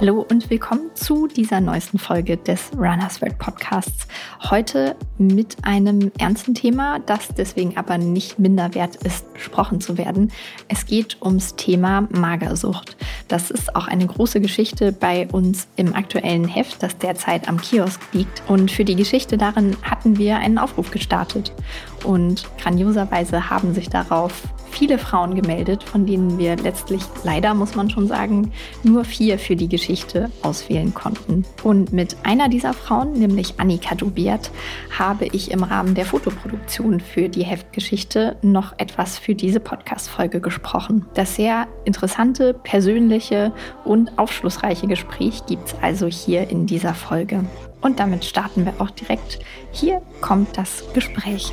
Hallo und willkommen zu dieser neuesten Folge des Runners World Podcasts. Heute mit einem ernsten Thema, das deswegen aber nicht minder wert ist, besprochen zu werden. Es geht ums Thema Magersucht. Das ist auch eine große Geschichte bei uns im aktuellen Heft, das derzeit am Kiosk liegt. Und für die Geschichte darin hatten wir einen Aufruf gestartet. Und grandioserweise haben sich darauf viele Frauen gemeldet, von denen wir letztlich leider, muss man schon sagen, nur vier für die Geschichte auswählen konnten. Und mit einer dieser Frauen, nämlich Annika Dubiert, habe ich im Rahmen der Fotoproduktion für die Heftgeschichte noch etwas für diese Podcast-Folge gesprochen. Das sehr interessante, persönliche und aufschlussreiche Gespräch gibt es also hier in dieser Folge. Und damit starten wir auch direkt. Hier kommt das Gespräch.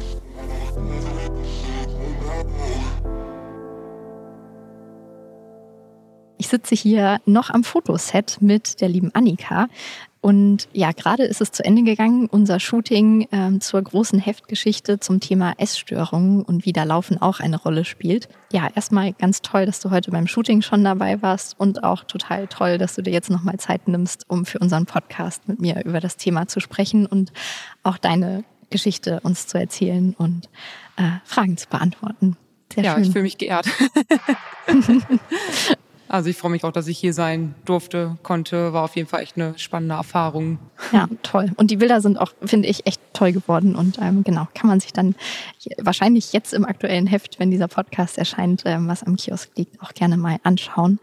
Ich sitze hier noch am Fotoset mit der lieben Annika. Und ja, gerade ist es zu Ende gegangen, unser Shooting ähm, zur großen Heftgeschichte zum Thema Essstörungen und wie da Laufen auch eine Rolle spielt. Ja, erstmal ganz toll, dass du heute beim Shooting schon dabei warst und auch total toll, dass du dir jetzt nochmal Zeit nimmst, um für unseren Podcast mit mir über das Thema zu sprechen und auch deine Geschichte uns zu erzählen und äh, Fragen zu beantworten. Sehr ja, schön. ich fühle mich geehrt. Also ich freue mich auch, dass ich hier sein durfte, konnte. War auf jeden Fall echt eine spannende Erfahrung. Ja, toll. Und die Bilder sind auch, finde ich, echt toll geworden. Und ähm, genau, kann man sich dann wahrscheinlich jetzt im aktuellen Heft, wenn dieser Podcast erscheint, ähm, was am Kiosk liegt, auch gerne mal anschauen.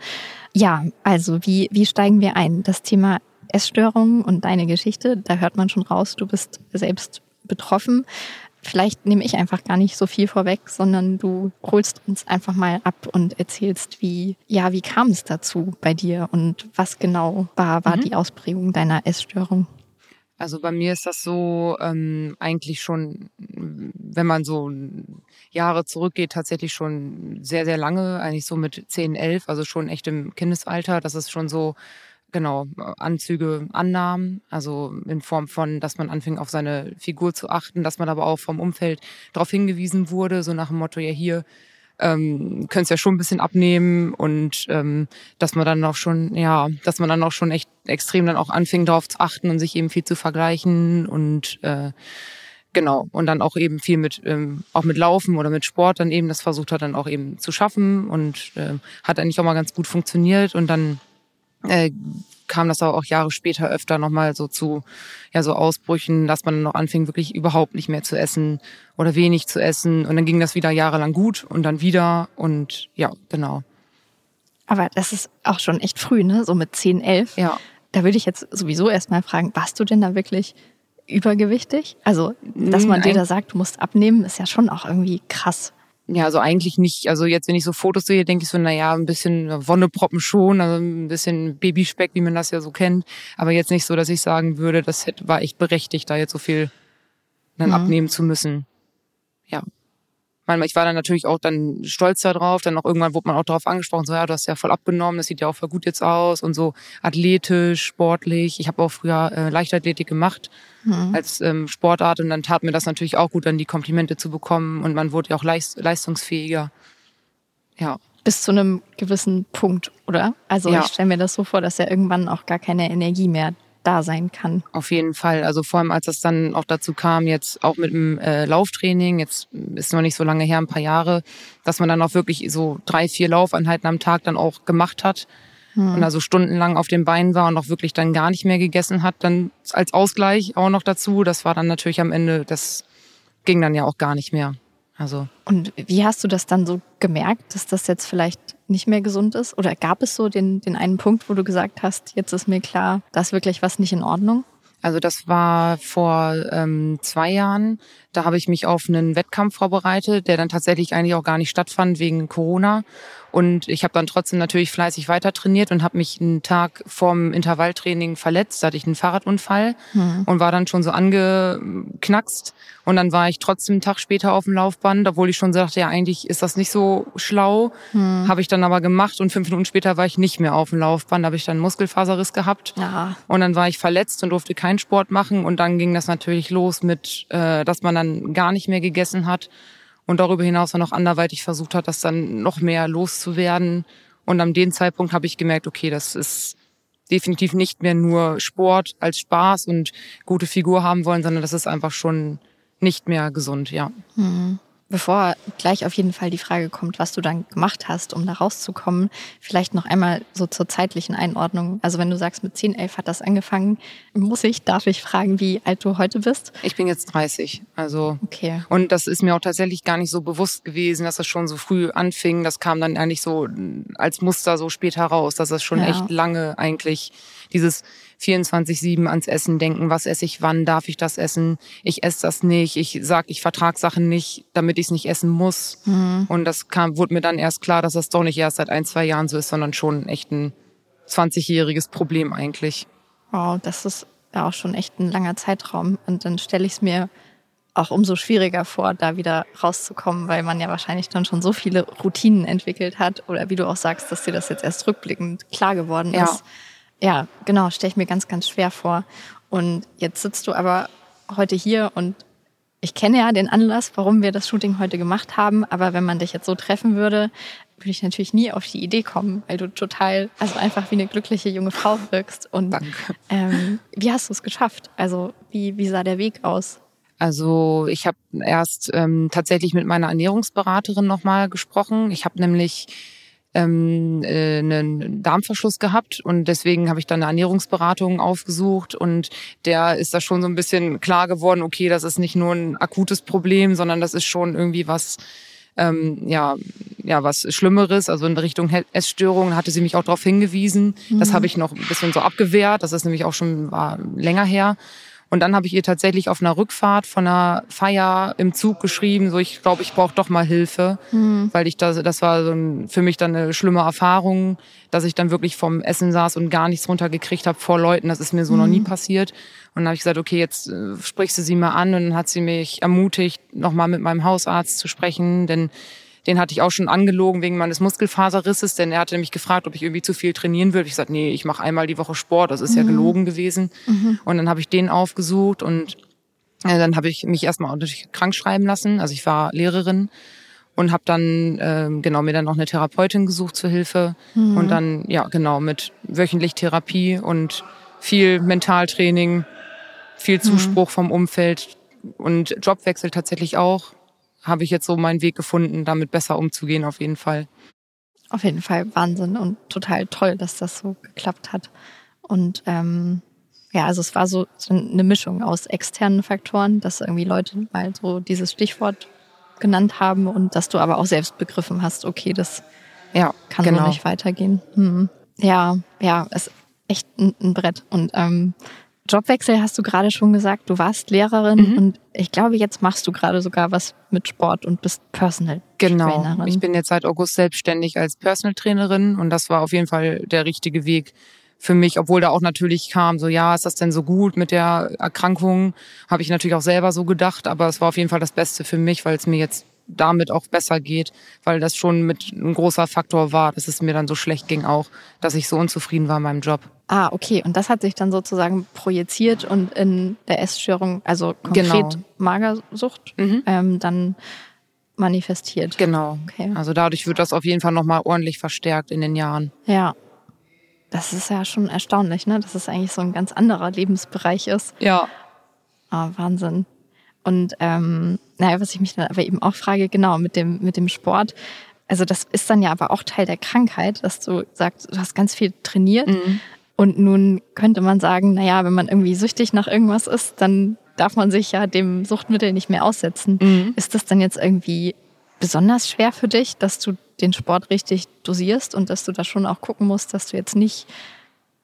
Ja, also wie, wie steigen wir ein? Das Thema Essstörungen und deine Geschichte, da hört man schon raus, du bist selbst betroffen vielleicht nehme ich einfach gar nicht so viel vorweg, sondern du holst uns einfach mal ab und erzählst, wie, ja, wie kam es dazu bei dir und was genau war, war mhm. die Ausprägung deiner Essstörung? Also bei mir ist das so ähm, eigentlich schon, wenn man so Jahre zurückgeht, tatsächlich schon sehr, sehr lange, eigentlich so mit 10, 11, also schon echt im Kindesalter. Das ist schon so genau, Anzüge annahm, also in Form von, dass man anfing auf seine Figur zu achten, dass man aber auch vom Umfeld darauf hingewiesen wurde, so nach dem Motto, ja hier, ähm, könntest ja schon ein bisschen abnehmen und ähm, dass man dann auch schon, ja, dass man dann auch schon echt extrem dann auch anfing darauf zu achten und sich eben viel zu vergleichen und äh, genau und dann auch eben viel mit ähm, auch mit Laufen oder mit Sport dann eben das versucht hat dann auch eben zu schaffen und äh, hat eigentlich auch mal ganz gut funktioniert und dann äh, kam das auch Jahre später öfter nochmal so zu ja so Ausbrüchen, dass man noch anfing, wirklich überhaupt nicht mehr zu essen oder wenig zu essen. Und dann ging das wieder jahrelang gut und dann wieder und ja, genau. Aber das ist auch schon echt früh, ne? So mit 10, 11. Ja. Da würde ich jetzt sowieso erstmal fragen, warst du denn da wirklich übergewichtig? Also, dass man dir da sagt, du musst abnehmen, ist ja schon auch irgendwie krass. Ja, also eigentlich nicht. Also jetzt, wenn ich so Fotos sehe, denke ich so, na ja, ein bisschen Wonneproppen schon, also ein bisschen Babyspeck, wie man das ja so kennt. Aber jetzt nicht so, dass ich sagen würde, das war echt berechtigt, da jetzt so viel dann mhm. abnehmen zu müssen. Ja meine, ich war dann natürlich auch dann stolz darauf. Dann auch irgendwann wurde man auch darauf angesprochen, so ja, du hast ja voll abgenommen, das sieht ja auch voll gut jetzt aus und so athletisch, sportlich. Ich habe auch früher äh, Leichtathletik gemacht mhm. als ähm, Sportart und dann tat mir das natürlich auch gut, dann die Komplimente zu bekommen und man wurde ja auch leist leistungsfähiger. Ja. Bis zu einem gewissen Punkt, oder? Also ja. ich stelle mir das so vor, dass ja irgendwann auch gar keine Energie mehr da sein kann. Auf jeden Fall. Also vor allem, als das dann auch dazu kam, jetzt auch mit dem äh, Lauftraining, jetzt ist noch nicht so lange her, ein paar Jahre, dass man dann auch wirklich so drei, vier Laufeinheiten am Tag dann auch gemacht hat. Hm. Und also stundenlang auf den Beinen war und auch wirklich dann gar nicht mehr gegessen hat, dann als Ausgleich auch noch dazu. Das war dann natürlich am Ende, das ging dann ja auch gar nicht mehr. Also. Und wie hast du das dann so gemerkt, dass das jetzt vielleicht nicht mehr gesund ist? Oder gab es so den, den einen Punkt, wo du gesagt hast, jetzt ist mir klar, da ist wirklich was nicht in Ordnung? Also das war vor ähm, zwei Jahren. Da habe ich mich auf einen Wettkampf vorbereitet, der dann tatsächlich eigentlich auch gar nicht stattfand wegen Corona. Und ich habe dann trotzdem natürlich fleißig weiter trainiert und habe mich einen Tag vorm Intervalltraining verletzt. Da hatte ich einen Fahrradunfall mhm. und war dann schon so angeknackst. Und dann war ich trotzdem einen Tag später auf dem Laufband, obwohl ich schon sagte, ja, eigentlich ist das nicht so schlau. Mhm. Habe ich dann aber gemacht und fünf Minuten später war ich nicht mehr auf dem Laufband. Da habe ich dann einen Muskelfaserriss gehabt. Ja. Und dann war ich verletzt und durfte keinen Sport machen. Und dann ging das natürlich los mit, äh, dass man dann gar nicht mehr gegessen hat und darüber hinaus dann noch anderweitig versucht hat, das dann noch mehr loszuwerden. Und an dem Zeitpunkt habe ich gemerkt, okay, das ist definitiv nicht mehr nur Sport als Spaß und gute Figur haben wollen, sondern das ist einfach schon nicht mehr gesund, ja. Mhm. Bevor gleich auf jeden Fall die Frage kommt, was du dann gemacht hast, um da rauszukommen, vielleicht noch einmal so zur zeitlichen Einordnung. Also wenn du sagst, mit 10, 11 hat das angefangen, muss ich, darf ich fragen, wie alt du heute bist? Ich bin jetzt 30. Also okay. und das ist mir auch tatsächlich gar nicht so bewusst gewesen, dass das schon so früh anfing. Das kam dann eigentlich so als Muster so später raus, dass das schon ja. echt lange eigentlich dieses 24-7 ans Essen denken, was esse ich, wann darf ich das essen, ich esse das nicht, ich sag, ich vertrag Sachen nicht, damit ich es nicht essen muss. Mhm. Und das kam, wurde mir dann erst klar, dass das doch nicht erst seit ein, zwei Jahren so ist, sondern schon echt ein 20-jähriges Problem eigentlich. Wow, das ist ja auch schon echt ein langer Zeitraum. Und dann stelle ich es mir auch umso schwieriger vor, da wieder rauszukommen, weil man ja wahrscheinlich dann schon so viele Routinen entwickelt hat. Oder wie du auch sagst, dass dir das jetzt erst rückblickend klar geworden ist. Ja. Ja, genau, stelle ich mir ganz, ganz schwer vor. Und jetzt sitzt du aber heute hier und ich kenne ja den Anlass, warum wir das Shooting heute gemacht haben, aber wenn man dich jetzt so treffen würde, würde ich natürlich nie auf die Idee kommen, weil du total, also einfach wie eine glückliche junge Frau wirkst. Und ähm, wie hast du es geschafft? Also wie, wie sah der Weg aus? Also ich habe erst ähm, tatsächlich mit meiner Ernährungsberaterin nochmal gesprochen. Ich habe nämlich ähm, äh, einen Darmverschluss gehabt und deswegen habe ich dann eine Ernährungsberatung aufgesucht und der ist da schon so ein bisschen klar geworden, okay, das ist nicht nur ein akutes Problem, sondern das ist schon irgendwie was ähm, ja, ja, was Schlimmeres, also in Richtung Essstörungen, hatte sie mich auch darauf hingewiesen. Mhm. Das habe ich noch ein bisschen so abgewehrt. Das ist nämlich auch schon war länger her. Und dann habe ich ihr tatsächlich auf einer Rückfahrt von einer Feier im Zug geschrieben, so ich glaube, ich brauche doch mal Hilfe, mhm. weil ich das, das war so ein, für mich dann eine schlimme Erfahrung, dass ich dann wirklich vom Essen saß und gar nichts runtergekriegt habe vor Leuten. Das ist mir so mhm. noch nie mhm. passiert. Und dann habe ich gesagt, okay, jetzt äh, sprichst du sie mal an und dann hat sie mich ermutigt, nochmal mit meinem Hausarzt zu sprechen, denn den hatte ich auch schon angelogen wegen meines Muskelfaserrisses, denn er hatte mich gefragt, ob ich irgendwie zu viel trainieren würde. Ich sagte, nee, ich mache einmal die Woche Sport, das ist mhm. ja gelogen gewesen. Mhm. Und dann habe ich den aufgesucht und äh, dann habe ich mich erstmal natürlich krank schreiben lassen. Also ich war Lehrerin und habe dann äh, genau mir dann noch eine Therapeutin gesucht zur Hilfe mhm. und dann ja genau mit wöchentlich Therapie und viel Mentaltraining, viel mhm. Zuspruch vom Umfeld und Jobwechsel tatsächlich auch habe ich jetzt so meinen Weg gefunden, damit besser umzugehen, auf jeden Fall. Auf jeden Fall Wahnsinn und total toll, dass das so geklappt hat. Und ähm, ja, also es war so, so eine Mischung aus externen Faktoren, dass irgendwie Leute mal so dieses Stichwort genannt haben und dass du aber auch selbst begriffen hast, okay, das ja, kann genau. so nicht weitergehen. Hm. Ja, ja, es ist echt ein, ein Brett. Und ähm, Jobwechsel hast du gerade schon gesagt, du warst Lehrerin mhm. und ich glaube, jetzt machst du gerade sogar was mit Sport und bist Personal genau. Trainerin. Genau. Ich bin jetzt seit August selbstständig als Personal Trainerin und das war auf jeden Fall der richtige Weg für mich, obwohl da auch natürlich kam, so ja, ist das denn so gut mit der Erkrankung? Habe ich natürlich auch selber so gedacht, aber es war auf jeden Fall das Beste für mich, weil es mir jetzt damit auch besser geht, weil das schon mit ein großer Faktor war, dass es mir dann so schlecht ging auch, dass ich so unzufrieden war in meinem Job. Ah, okay. Und das hat sich dann sozusagen projiziert und in der Essstörung, also konkret genau. Magersucht, mhm. ähm, dann manifestiert. Genau. Okay. Also dadurch wird das auf jeden Fall nochmal ordentlich verstärkt in den Jahren. Ja. Das ist ja schon erstaunlich, ne? Dass es eigentlich so ein ganz anderer Lebensbereich ist. Ja. Ah, Wahnsinn. Und ähm, naja, was ich mich dann aber eben auch frage, genau, mit dem, mit dem Sport, also das ist dann ja aber auch Teil der Krankheit, dass du sagst, du hast ganz viel trainiert. Mhm. Und nun könnte man sagen, naja, wenn man irgendwie süchtig nach irgendwas ist, dann darf man sich ja dem Suchtmittel nicht mehr aussetzen. Mhm. Ist das dann jetzt irgendwie besonders schwer für dich, dass du den Sport richtig dosierst und dass du da schon auch gucken musst, dass du jetzt nicht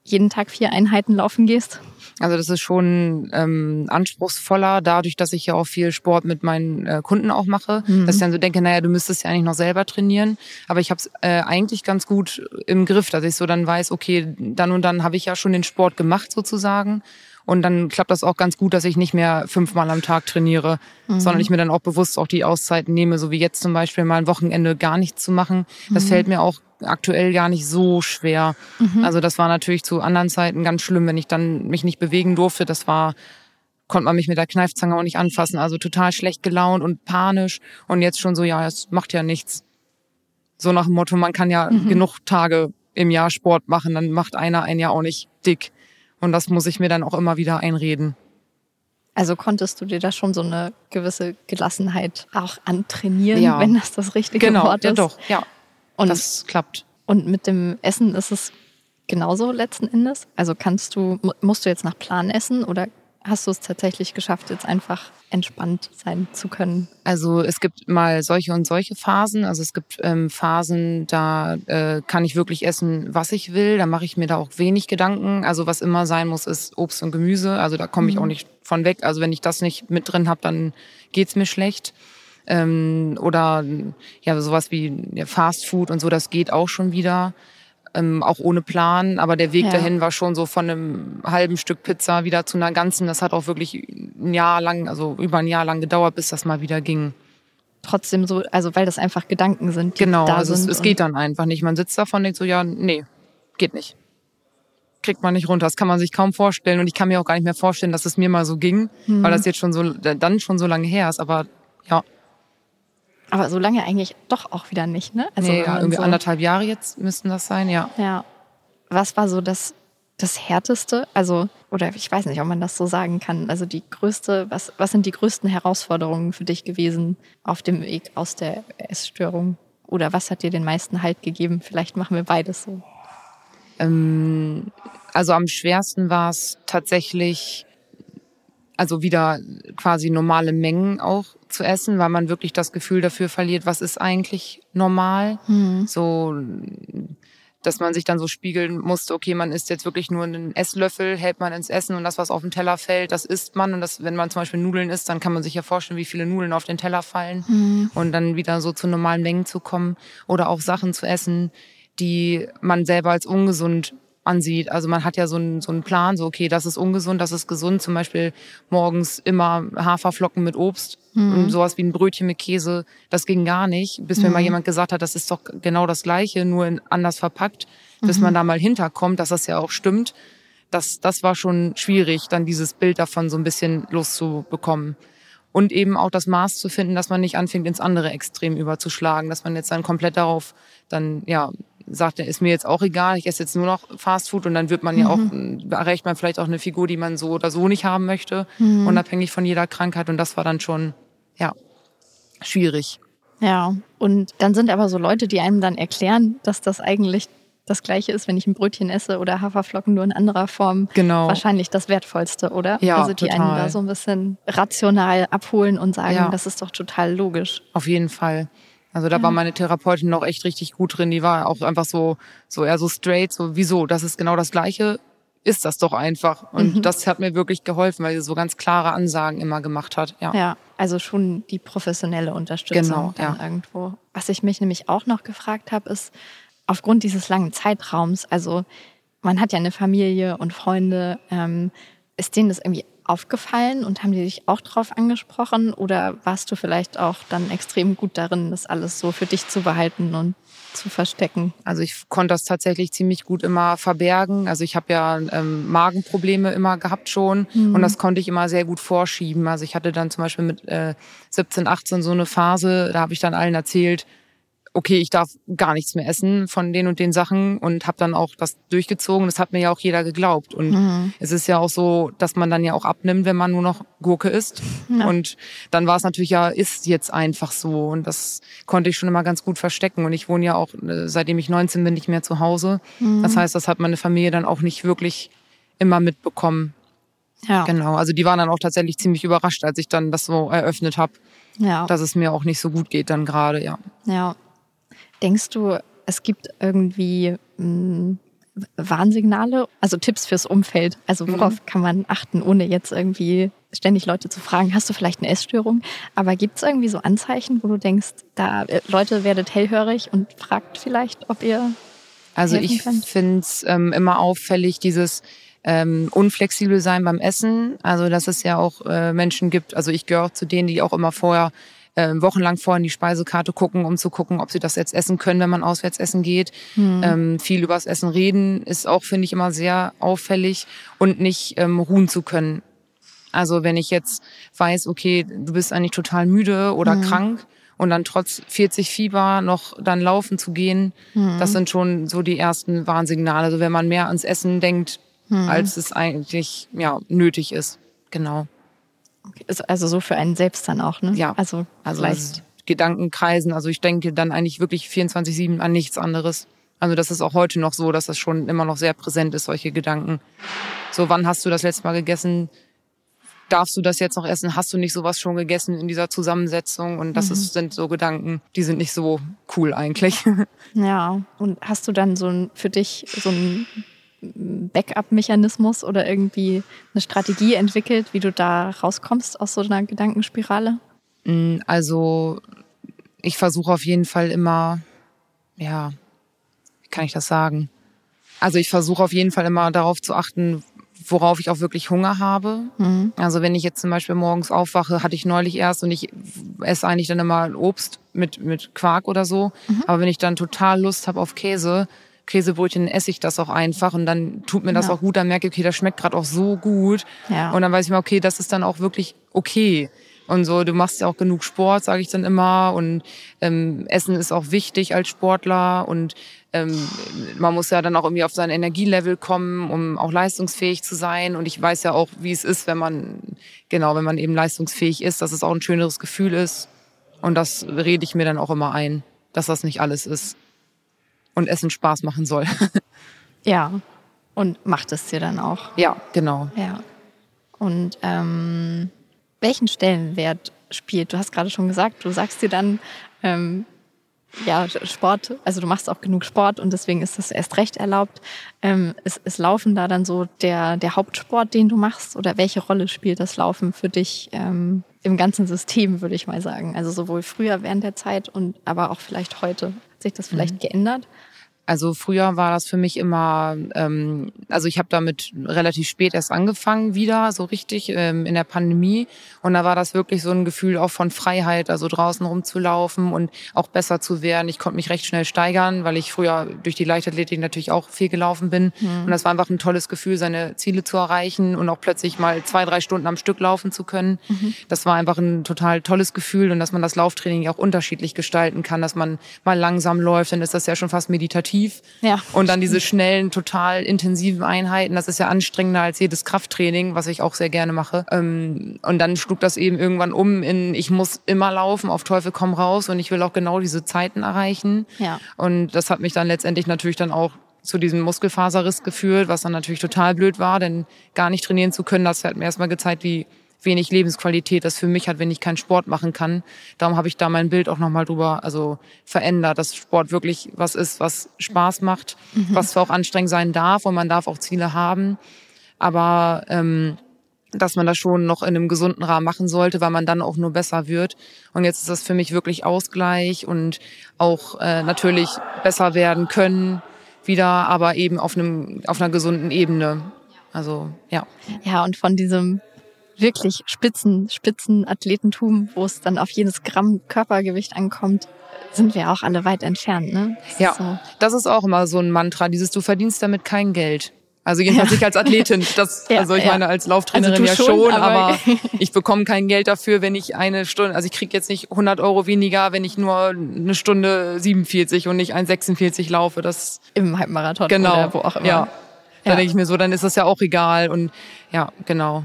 jeden Tag vier Einheiten laufen gehst? Also das ist schon ähm, anspruchsvoller, dadurch, dass ich ja auch viel Sport mit meinen äh, Kunden auch mache. Mhm. Dass ich dann so denke, naja, du müsstest ja eigentlich noch selber trainieren. Aber ich habe es äh, eigentlich ganz gut im Griff, dass ich so dann weiß, okay, dann und dann habe ich ja schon den Sport gemacht sozusagen. Und dann klappt das auch ganz gut, dass ich nicht mehr fünfmal am Tag trainiere, mhm. sondern ich mir dann auch bewusst auch die Auszeiten nehme, so wie jetzt zum Beispiel mal ein Wochenende gar nichts zu machen. Das mhm. fällt mir auch aktuell gar nicht so schwer. Mhm. Also das war natürlich zu anderen Zeiten ganz schlimm, wenn ich dann mich nicht bewegen durfte. Das war konnte man mich mit der Kneifzange auch nicht anfassen. Also total schlecht gelaunt und panisch. Und jetzt schon so, ja, es macht ja nichts. So nach dem Motto, man kann ja mhm. genug Tage im Jahr Sport machen, dann macht einer ein Jahr auch nicht dick. Und das muss ich mir dann auch immer wieder einreden. Also konntest du dir da schon so eine gewisse Gelassenheit auch antrainieren, ja. wenn das das richtige genau, Wort ist? Genau, ja doch, ja. Und das klappt. Und mit dem Essen ist es genauso letzten Endes? Also kannst du, musst du jetzt nach Plan essen oder hast du es tatsächlich geschafft, jetzt einfach entspannt sein zu können? Also es gibt mal solche und solche Phasen. Also es gibt ähm, Phasen, da äh, kann ich wirklich essen, was ich will. Da mache ich mir da auch wenig Gedanken. Also was immer sein muss, ist Obst und Gemüse. Also da komme ich mhm. auch nicht von weg. Also wenn ich das nicht mit drin habe, dann geht's mir schlecht. Ähm, oder ja sowas wie Fast Food und so, das geht auch schon wieder ähm, auch ohne Plan. Aber der Weg ja. dahin war schon so von einem halben Stück Pizza wieder zu einer ganzen. Das hat auch wirklich ein Jahr lang, also über ein Jahr lang gedauert, bis das mal wieder ging. Trotzdem so, also weil das einfach Gedanken sind. Genau, also es, es geht dann einfach nicht. Man sitzt davon und denkt so, ja, nee, geht nicht. Kriegt man nicht runter. Das kann man sich kaum vorstellen. Und ich kann mir auch gar nicht mehr vorstellen, dass es mir mal so ging, mhm. weil das jetzt schon so, dann schon so lange her ist. Aber ja, aber so lange eigentlich doch auch wieder nicht, ne? Also nee, ja, irgendwie so anderthalb Jahre jetzt müssten das sein, ja. Ja. Was war so das, das Härteste? Also, oder ich weiß nicht, ob man das so sagen kann. Also die größte, was, was sind die größten Herausforderungen für dich gewesen auf dem Weg aus der Essstörung? Oder was hat dir den meisten Halt gegeben? Vielleicht machen wir beides so. Ähm, also am schwersten war es tatsächlich also wieder quasi normale Mengen auch zu essen, weil man wirklich das Gefühl dafür verliert, was ist eigentlich normal. Mhm. So, dass man sich dann so spiegeln musste, okay, man isst jetzt wirklich nur einen Esslöffel, hält man ins Essen und das, was auf den Teller fällt, das isst man. Und das, wenn man zum Beispiel Nudeln isst, dann kann man sich ja vorstellen, wie viele Nudeln auf den Teller fallen. Mhm. Und dann wieder so zu normalen Mengen zu kommen oder auch Sachen zu essen, die man selber als ungesund ansieht. Also man hat ja so einen, so einen Plan, so okay, das ist ungesund, das ist gesund. Zum Beispiel morgens immer Haferflocken mit Obst mhm. und sowas wie ein Brötchen mit Käse. Das ging gar nicht, bis mir mal mhm. jemand gesagt hat, das ist doch genau das Gleiche, nur in, anders verpackt, bis mhm. man da mal hinterkommt, dass das ja auch stimmt. Das, das war schon schwierig, dann dieses Bild davon so ein bisschen loszubekommen. Und eben auch das Maß zu finden, dass man nicht anfängt, ins andere Extrem überzuschlagen, dass man jetzt dann komplett darauf dann ja sagt, ist mir jetzt auch egal, ich esse jetzt nur noch Fast Food und dann wird man ja auch, mhm. erreicht man vielleicht auch eine Figur, die man so oder so nicht haben möchte, mhm. unabhängig von jeder Krankheit. Und das war dann schon, ja, schwierig. Ja, und dann sind aber so Leute, die einem dann erklären, dass das eigentlich das Gleiche ist, wenn ich ein Brötchen esse oder Haferflocken nur in anderer Form. Genau. Wahrscheinlich das Wertvollste, oder? Ja, Also die total. einen da so ein bisschen rational abholen und sagen, ja. das ist doch total logisch. Auf jeden Fall. Also da war meine Therapeutin noch echt richtig gut drin. Die war auch einfach so, so eher so straight, so wieso, das ist genau das Gleiche, ist das doch einfach. Und mhm. das hat mir wirklich geholfen, weil sie so ganz klare Ansagen immer gemacht hat. Ja, ja also schon die professionelle Unterstützung genau, ja. irgendwo. Was ich mich nämlich auch noch gefragt habe, ist, aufgrund dieses langen Zeitraums, also man hat ja eine Familie und Freunde, ähm, ist denen das irgendwie aufgefallen und haben die dich auch drauf angesprochen oder warst du vielleicht auch dann extrem gut darin, das alles so für dich zu behalten und zu verstecken? Also ich konnte das tatsächlich ziemlich gut immer verbergen. Also ich habe ja ähm, Magenprobleme immer gehabt schon mhm. und das konnte ich immer sehr gut vorschieben. Also ich hatte dann zum Beispiel mit äh, 17, 18 so eine Phase, da habe ich dann allen erzählt, okay, ich darf gar nichts mehr essen von den und den Sachen und habe dann auch das durchgezogen. Das hat mir ja auch jeder geglaubt. Und mhm. es ist ja auch so, dass man dann ja auch abnimmt, wenn man nur noch Gurke isst. Ja. Und dann war es natürlich ja, ist jetzt einfach so. Und das konnte ich schon immer ganz gut verstecken. Und ich wohne ja auch, äh, seitdem ich 19 bin, nicht mehr zu Hause. Mhm. Das heißt, das hat meine Familie dann auch nicht wirklich immer mitbekommen. Ja. Genau. Also die waren dann auch tatsächlich ziemlich überrascht, als ich dann das so eröffnet habe. Ja. Dass es mir auch nicht so gut geht dann gerade, ja. Ja, Denkst du, es gibt irgendwie mh, hm, Warnsignale, also Tipps fürs Umfeld? Also worauf mhm. kann man achten, ohne jetzt irgendwie ständig Leute zu fragen, hast du vielleicht eine Essstörung? Aber gibt es irgendwie so Anzeichen, wo du denkst, da äh, Leute werdet hellhörig und fragt vielleicht, ob ihr also ich finde es ähm, immer auffällig, dieses ähm, unflexibel sein beim Essen. Also dass es ja auch äh, Menschen gibt, also ich gehöre zu denen, die auch immer vorher äh, wochenlang vorher in die Speisekarte gucken, um zu gucken, ob sie das jetzt essen können, wenn man auswärts essen geht. Mhm. Ähm, viel übers Essen reden ist auch, finde ich, immer sehr auffällig und nicht ähm, ruhen zu können. Also wenn ich jetzt weiß, okay, du bist eigentlich total müde oder mhm. krank und dann trotz 40 Fieber noch dann laufen zu gehen, mhm. das sind schon so die ersten Warnsignale. Also wenn man mehr ans Essen denkt, mhm. als es eigentlich ja, nötig ist. Genau. Also so für einen selbst dann auch, ne? Ja. Also, also vielleicht. Gedankenkreisen. Also ich denke dann eigentlich wirklich 24-7 an nichts anderes. Also das ist auch heute noch so, dass das schon immer noch sehr präsent ist, solche Gedanken. So, wann hast du das letzte Mal gegessen? Darfst du das jetzt noch essen? Hast du nicht sowas schon gegessen in dieser Zusammensetzung? Und das mhm. ist, sind so Gedanken, die sind nicht so cool eigentlich. Ja, und hast du dann so ein, für dich so ein Backup-Mechanismus oder irgendwie eine Strategie entwickelt, wie du da rauskommst aus so einer Gedankenspirale? Mm, also ich versuche auf jeden Fall immer, ja, wie kann ich das sagen? Also ich versuche auf jeden Fall immer darauf zu achten, worauf ich auch wirklich Hunger habe. Mhm. Also wenn ich jetzt zum Beispiel morgens aufwache, hatte ich neulich erst und ich esse eigentlich dann immer Obst mit, mit Quark oder so. Mhm. Aber wenn ich dann total Lust habe auf Käse, Käsebrötchen esse ich das auch einfach und dann tut mir das ja. auch gut, dann merke ich, okay, das schmeckt gerade auch so gut. Ja. Und dann weiß ich mal, okay, das ist dann auch wirklich okay. Und so, du machst ja auch genug Sport, sage ich dann immer. Und ähm, Essen ist auch wichtig als Sportler. Und ähm, man muss ja dann auch irgendwie auf sein Energielevel kommen, um auch leistungsfähig zu sein. Und ich weiß ja auch, wie es ist, wenn man, genau, wenn man eben leistungsfähig ist, dass es auch ein schöneres Gefühl ist. Und das rede ich mir dann auch immer ein, dass das nicht alles ist und Essen Spaß machen soll. ja, und macht es dir dann auch. Ja, genau. Ja. Und ähm, welchen Stellenwert spielt? Du hast gerade schon gesagt, du sagst dir dann, ähm, ja, Sport, also du machst auch genug Sport und deswegen ist das erst recht erlaubt. Ähm, ist, ist Laufen da dann so der, der Hauptsport, den du machst? Oder welche Rolle spielt das Laufen für dich ähm, im ganzen System, würde ich mal sagen? Also sowohl früher während der Zeit und aber auch vielleicht heute sich das vielleicht mhm. geändert? Also früher war das für mich immer, ähm, also ich habe damit relativ spät erst angefangen wieder, so richtig ähm, in der Pandemie. Und da war das wirklich so ein Gefühl auch von Freiheit, also draußen rumzulaufen und auch besser zu werden. Ich konnte mich recht schnell steigern, weil ich früher durch die Leichtathletik natürlich auch viel gelaufen bin. Mhm. Und das war einfach ein tolles Gefühl, seine Ziele zu erreichen und auch plötzlich mal zwei, drei Stunden am Stück laufen zu können. Mhm. Das war einfach ein total tolles Gefühl und dass man das Lauftraining auch unterschiedlich gestalten kann, dass man mal langsam läuft, dann ist das ja schon fast meditativ meditativ. Ja. Und dann diese schnellen, total intensiven Einheiten, das ist ja anstrengender als jedes Krafttraining, was ich auch sehr gerne mache. Ähm, und dann schlug das eben irgendwann um in, ich muss immer laufen, auf Teufel komm raus und ich will auch genau diese Zeiten erreichen. Ja. Und das hat mich dann letztendlich natürlich dann auch zu diesem Muskelfaserriss geführt, was dann natürlich total blöd war, denn gar nicht trainieren zu können, das hat mir erstmal gezeigt, wie wenig Lebensqualität das für mich hat, wenn ich keinen Sport machen kann. Darum habe ich da mein Bild auch nochmal drüber also verändert, dass Sport wirklich was ist, was Spaß macht, mhm. was zwar auch anstrengend sein darf und man darf auch Ziele haben, aber ähm, dass man das schon noch in einem gesunden Rahmen machen sollte, weil man dann auch nur besser wird. Und jetzt ist das für mich wirklich Ausgleich und auch äh, natürlich besser werden können wieder, aber eben auf einem auf einer gesunden Ebene. Also ja. Ja, und von diesem wirklich Spitzen, Spitzen Athletentum, wo es dann auf jedes Gramm Körpergewicht ankommt, sind wir auch alle weit entfernt, ne? Das ja, ist so. das ist auch immer so ein Mantra, dieses du verdienst damit kein Geld. Also jedenfalls ja. ich als Athletin. Das, ja, also ich ja. meine als Lauftrainerin also ja schon, aber, aber ich bekomme kein Geld dafür, wenn ich eine Stunde, also ich kriege jetzt nicht 100 Euro weniger, wenn ich nur eine Stunde 47 und nicht 1,46 laufe. Das Im Halbmarathon genau, oder wo auch immer. Ja. Da denke ich mir so, dann ist das ja auch egal und ja, genau.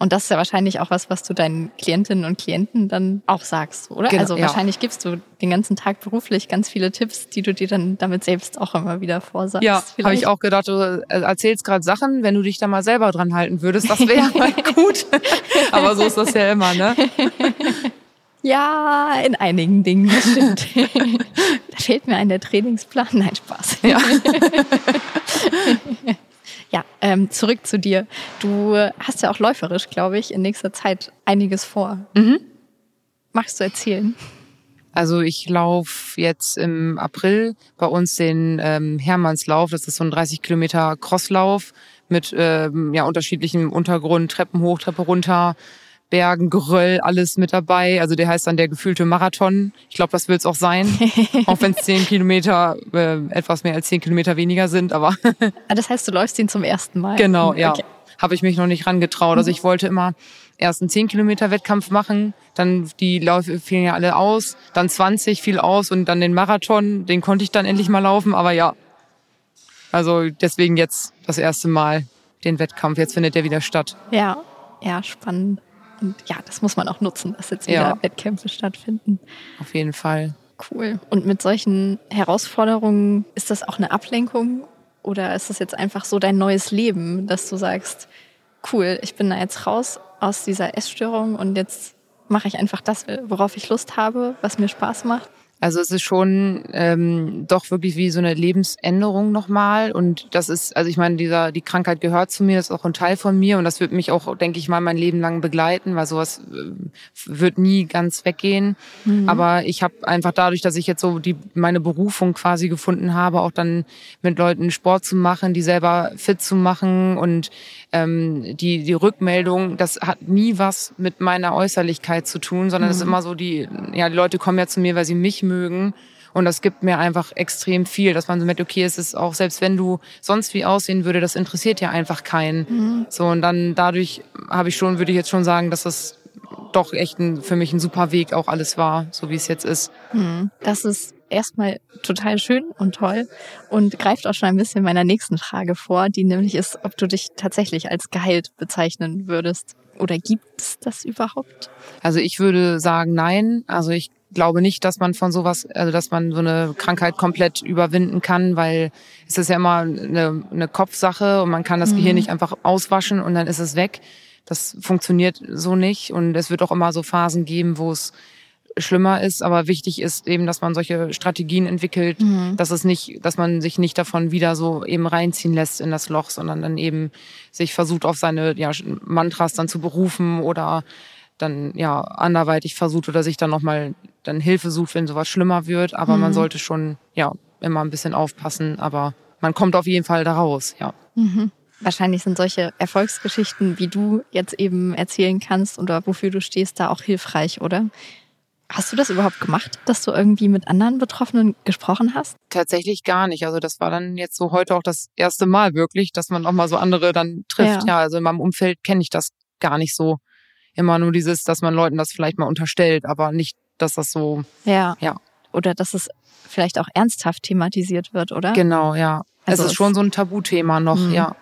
Und das ist ja wahrscheinlich auch was, was du deinen Klientinnen und Klienten dann auch sagst, oder? Genau, also ja. wahrscheinlich gibst du den ganzen Tag beruflich ganz viele Tipps, die du dir dann damit selbst auch immer wieder vorsagst. Ja, habe ich auch gedacht, du äh, erzählst gerade Sachen, wenn du dich da mal selber dran halten würdest, das wäre mal gut. Aber so ist das ja immer, ne? Ja, in einigen Dingen, das stimmt. da fehlt mir ein der Trainingsplan. Nein, Spaß. Ja. Ja, ähm, zurück zu dir. Du hast ja auch läuferisch, glaube ich, in nächster Zeit einiges vor. Mhm. Magst du erzählen? Also ich laufe jetzt im April bei uns den ähm, Hermannslauf. Das ist so ein 30 Kilometer Crosslauf mit ähm, ja, unterschiedlichem Untergrund, Treppen hoch, Treppe runter, Bergen, Geröll, alles mit dabei. Also der heißt dann der gefühlte Marathon. Ich glaube, das wird es auch sein. auch wenn es zehn Kilometer, äh, etwas mehr als zehn Kilometer weniger sind. Aber ah, das heißt, du läufst ihn zum ersten Mal? Genau, ja. Okay. Habe ich mich noch nicht rangetraut. Also ich wollte immer erst einen 10 Kilometer Wettkampf machen, dann die Läufe fielen ja alle aus, dann 20 fiel aus und dann den Marathon, den konnte ich dann endlich mal laufen, aber ja. Also deswegen jetzt das erste Mal den Wettkampf. Jetzt findet der wieder statt. Ja, ja, spannend. Und ja, das muss man auch nutzen, dass jetzt wieder ja. Wettkämpfe stattfinden. Auf jeden Fall. Cool. Und mit solchen Herausforderungen ist das auch eine Ablenkung oder ist das jetzt einfach so dein neues Leben, dass du sagst, cool, ich bin da jetzt raus aus dieser Essstörung und jetzt mache ich einfach das, worauf ich Lust habe, was mir Spaß macht? Also es ist schon ähm, doch wirklich wie so eine Lebensänderung nochmal. Und das ist, also ich meine, dieser, die Krankheit gehört zu mir, das ist auch ein Teil von mir und das wird mich auch, denke ich mal, mein Leben lang begleiten, weil sowas äh, wird nie ganz weggehen. Mhm. Aber ich habe einfach dadurch, dass ich jetzt so die meine Berufung quasi gefunden habe, auch dann mit Leuten Sport zu machen, die selber fit zu machen und ähm, die, die Rückmeldung, das hat nie was mit meiner Äußerlichkeit zu tun, sondern mhm. das ist immer so, die, ja, die Leute kommen ja zu mir, weil sie mich mögen. Und das gibt mir einfach extrem viel, dass man so merkt, okay, es ist auch, selbst wenn du sonst wie aussehen würde, das interessiert ja einfach keinen. Mhm. So, und dann dadurch habe ich schon, würde ich jetzt schon sagen, dass das doch echt ein, für mich ein super Weg auch alles war, so wie es jetzt ist. Mhm. Das ist erstmal total schön und toll und greift auch schon ein bisschen meiner nächsten Frage vor, die nämlich ist, ob du dich tatsächlich als geheilt bezeichnen würdest. Oder gibt es das überhaupt? Also ich würde sagen, nein. Also ich glaube nicht, dass man von sowas, also dass man so eine Krankheit komplett überwinden kann, weil es ist ja immer eine, eine Kopfsache und man kann das mhm. Gehirn nicht einfach auswaschen und dann ist es weg. Das funktioniert so nicht und es wird auch immer so Phasen geben, wo es schlimmer ist, aber wichtig ist eben, dass man solche Strategien entwickelt, mhm. dass es nicht, dass man sich nicht davon wieder so eben reinziehen lässt in das Loch, sondern dann eben sich versucht auf seine ja, Mantras dann zu berufen oder dann ja anderweitig versucht oder sich dann nochmal dann Hilfe sucht, wenn sowas schlimmer wird. Aber mhm. man sollte schon ja immer ein bisschen aufpassen, aber man kommt auf jeden Fall da raus, ja. Mhm. Wahrscheinlich sind solche Erfolgsgeschichten, wie du jetzt eben erzählen kannst oder wofür du stehst, da auch hilfreich, oder? Hast du das überhaupt gemacht, dass du irgendwie mit anderen Betroffenen gesprochen hast? Tatsächlich gar nicht. Also das war dann jetzt so heute auch das erste Mal wirklich, dass man auch mal so andere dann trifft. Ja, ja also in meinem Umfeld kenne ich das gar nicht so. Immer nur dieses, dass man Leuten das vielleicht mal unterstellt, aber nicht, dass das so. Ja. Ja. Oder dass es vielleicht auch ernsthaft thematisiert wird, oder? Genau, ja. Also es ist schon so ein Tabuthema noch, mhm. ja.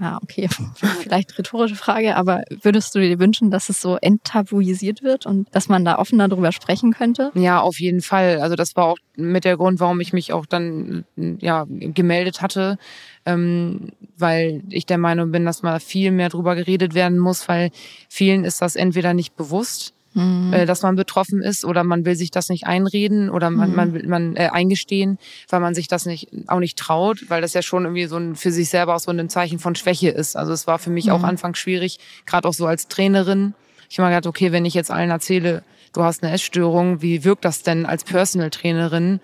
Ja, okay. Vielleicht rhetorische Frage, aber würdest du dir wünschen, dass es so enttabuisiert wird und dass man da offener darüber sprechen könnte? Ja, auf jeden Fall. Also das war auch mit der Grund, warum ich mich auch dann ja gemeldet hatte, ähm, weil ich der Meinung bin, dass mal viel mehr drüber geredet werden muss, weil vielen ist das entweder nicht bewusst mhm. äh, dass man betroffen ist oder man will sich das nicht einreden oder man, mhm. man will man äh, eingestehen, weil man sich das nicht auch nicht traut, weil das ja schon irgendwie so ein für sich selber auch so ein Zeichen von Schwäche ist. Also es war für mich mhm. auch anfangs schwierig, gerade auch so als Trainerin. Ich habe mir gedacht, okay, wenn ich jetzt allen erzähle, du hast eine Essstörung, wie wirkt das denn als Personal Trainerin?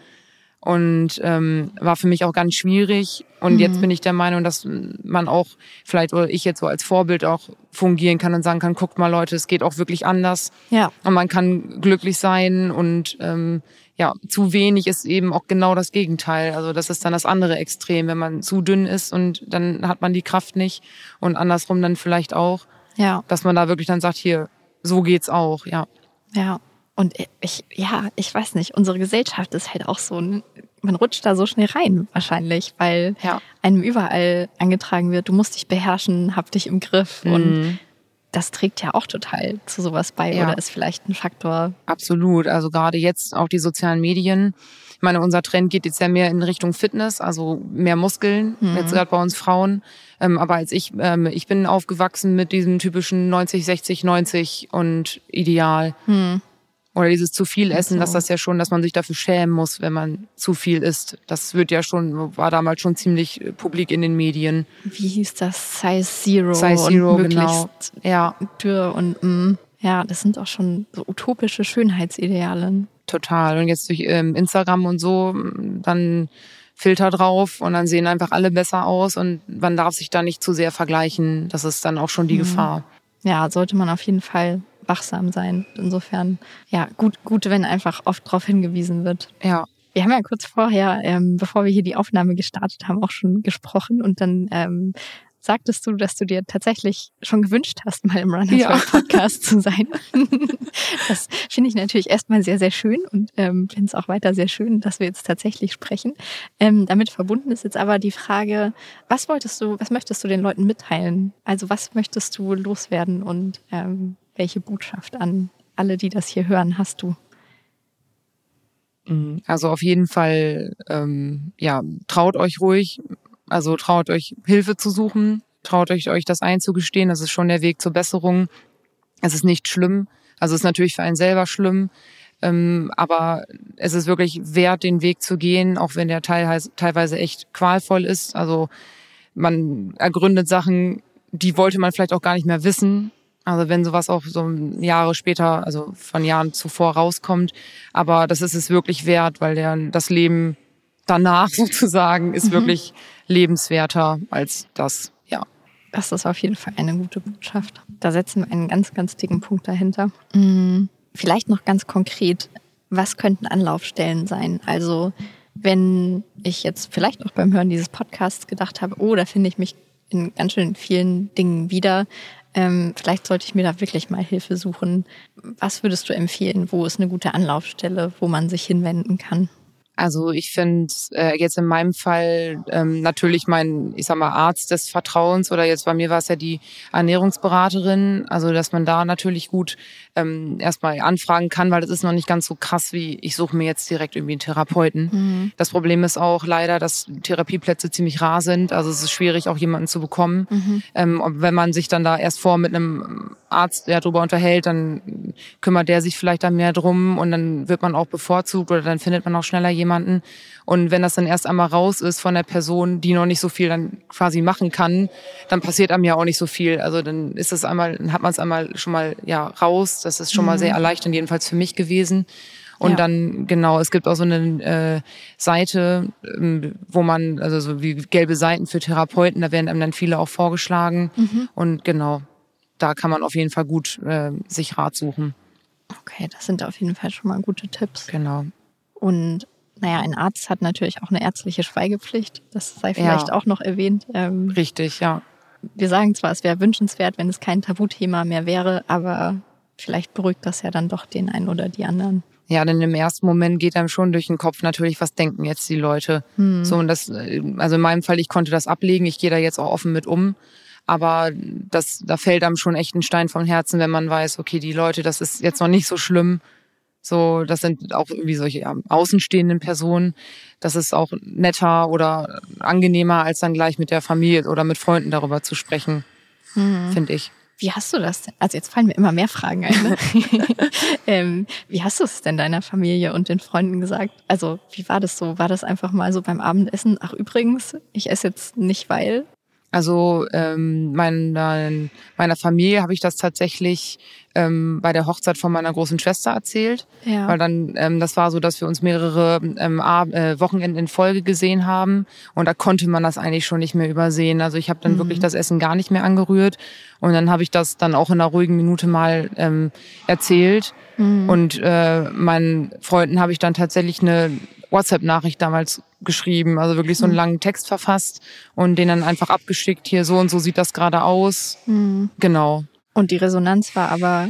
Und ähm, war für mich auch ganz schwierig. Und mhm. jetzt bin ich der Meinung, dass man auch vielleicht oder ich jetzt so als Vorbild auch fungieren kann und sagen kann, guckt mal Leute, es geht auch wirklich anders. Ja. Und man kann glücklich sein und ähm, ja, zu wenig ist eben auch genau das Gegenteil. Also das ist dann das andere Extrem, wenn man zu dünn ist und dann hat man die Kraft nicht und andersrum dann vielleicht auch. Ja. Dass man da wirklich dann sagt, hier, so geht's auch, ja. Ja. Und ich, ja, ich weiß nicht, unsere Gesellschaft ist halt auch so, man rutscht da so schnell rein wahrscheinlich, weil ja. einem überall angetragen wird, du musst dich beherrschen, hab dich im Griff mhm. und das trägt ja auch total zu sowas bei ja. oder ist vielleicht ein Faktor. Absolut, also gerade jetzt auch die sozialen Medien. Ich meine, unser Trend geht jetzt ja mehr in Richtung Fitness, also mehr Muskeln, mhm. jetzt gerade bei uns Frauen. Ähm, aber als ich, ähm, ich bin aufgewachsen mit diesem typischen 90, 60, 90 und Ideal. Mhm. Oder dieses zu viel Essen, so. dass das ja schon, dass man sich dafür schämen muss, wenn man zu viel isst. Das wird ja schon, war damals schon ziemlich äh, publik in den Medien. Wie hieß das? Size Zero. Size Zero, und genau. Ja. Dürr und mm, ja, das sind auch schon so utopische Schönheitsideale. Total. Und jetzt durch ähm, Instagram und so, dann Filter drauf und dann sehen einfach alle besser aus und man darf sich da nicht zu sehr vergleichen. Das ist dann auch schon die mhm. Gefahr. Ja, sollte man auf jeden Fall wachsam sein. Insofern, ja, gut, gut, wenn einfach oft darauf hingewiesen wird. Ja. Wir haben ja kurz vorher, ähm, bevor wir hier die Aufnahme gestartet haben, auch schon gesprochen und dann ähm, sagtest du, dass du dir tatsächlich schon gewünscht hast, mal im Runners ja. Podcast zu sein. das finde ich natürlich erstmal sehr, sehr schön und ähm, finde es auch weiter sehr schön, dass wir jetzt tatsächlich sprechen. Ähm, damit verbunden ist jetzt aber die Frage, was wolltest du, was möchtest du den Leuten mitteilen? Also was möchtest du loswerden und ähm, welche Botschaft an alle, die das hier hören, hast du? Also auf jeden Fall, ähm, ja, traut euch ruhig, also traut euch Hilfe zu suchen, traut euch euch das einzugestehen. Das ist schon der Weg zur Besserung. Es ist nicht schlimm. Also es ist natürlich für einen selber schlimm. Ähm, aber es ist wirklich wert, den Weg zu gehen, auch wenn der teilweise echt qualvoll ist. Also man ergründet Sachen, die wollte man vielleicht auch gar nicht mehr wissen. Also wenn sowas auch so Jahre später, also von Jahren zuvor rauskommt. Aber das ist es wirklich wert, weil der, das Leben danach sozusagen ist mhm. wirklich lebenswerter als das, ja. Das ist auf jeden Fall eine gute Botschaft. Da setzen wir einen ganz, ganz dicken Punkt dahinter. Mhm. Vielleicht noch ganz konkret, was könnten Anlaufstellen sein? Also wenn ich jetzt vielleicht auch beim Hören dieses Podcasts gedacht habe, oh, da finde ich mich in ganz schön vielen Dingen wieder. Ähm, vielleicht sollte ich mir da wirklich mal Hilfe suchen. Was würdest du empfehlen? Wo ist eine gute Anlaufstelle, wo man sich hinwenden kann? Also ich finde äh, jetzt in meinem Fall ähm, natürlich mein, ich sag mal, Arzt des Vertrauens oder jetzt bei mir war es ja die Ernährungsberaterin, also dass man da natürlich gut ähm, erstmal anfragen kann, weil das ist noch nicht ganz so krass wie ich suche mir jetzt direkt irgendwie einen Therapeuten. Mhm. Das Problem ist auch leider, dass Therapieplätze ziemlich rar sind, also es ist schwierig auch jemanden zu bekommen. Mhm. Ähm, wenn man sich dann da erst vor mit einem Arzt der darüber unterhält, dann kümmert der sich vielleicht da mehr drum und dann wird man auch bevorzugt oder dann findet man auch schneller jemanden. Und wenn das dann erst einmal raus ist von der Person, die noch nicht so viel dann quasi machen kann, dann passiert einem ja auch nicht so viel. Also dann ist es einmal, dann hat man es einmal schon mal ja raus. Das ist schon mhm. mal sehr erleichternd, jedenfalls für mich gewesen. Und ja. dann, genau, es gibt auch so eine äh, Seite, ähm, wo man, also so wie gelbe Seiten für Therapeuten, da werden einem dann viele auch vorgeschlagen. Mhm. Und genau, da kann man auf jeden Fall gut äh, sich Rat suchen. Okay, das sind auf jeden Fall schon mal gute Tipps. Genau. Und naja, ein Arzt hat natürlich auch eine ärztliche Schweigepflicht. Das sei vielleicht ja. auch noch erwähnt. Ähm, Richtig, ja. Wir sagen zwar, es wäre wünschenswert, wenn es kein Tabuthema mehr wäre, aber vielleicht beruhigt das ja dann doch den einen oder die anderen. Ja, denn im ersten Moment geht einem schon durch den Kopf natürlich, was denken jetzt die Leute. Hm. So und das, also in meinem Fall, ich konnte das ablegen, ich gehe da jetzt auch offen mit um. Aber das, da fällt einem schon echt ein Stein vom Herzen, wenn man weiß, okay, die Leute, das ist jetzt noch nicht so schlimm. So, das sind auch irgendwie solche ja, außenstehenden Personen. Das ist auch netter oder angenehmer, als dann gleich mit der Familie oder mit Freunden darüber zu sprechen, mhm. finde ich. Wie hast du das denn? Also jetzt fallen mir immer mehr Fragen ein. Ne? ähm, wie hast du es denn deiner Familie und den Freunden gesagt? Also wie war das so? War das einfach mal so beim Abendessen? Ach übrigens, ich esse jetzt nicht weil. Also ähm, meiner, meiner Familie habe ich das tatsächlich ähm, bei der Hochzeit von meiner großen Schwester erzählt. Ja. Weil dann, ähm, das war so, dass wir uns mehrere ähm, äh, Wochenenden in Folge gesehen haben und da konnte man das eigentlich schon nicht mehr übersehen. Also ich habe dann mhm. wirklich das Essen gar nicht mehr angerührt und dann habe ich das dann auch in einer ruhigen Minute mal ähm, erzählt. Mhm. Und äh, meinen Freunden habe ich dann tatsächlich eine WhatsApp-Nachricht damals geschrieben, also wirklich so einen mhm. langen Text verfasst und den dann einfach abgeschickt, hier so und so sieht das gerade aus. Mhm. Genau. Und die Resonanz war aber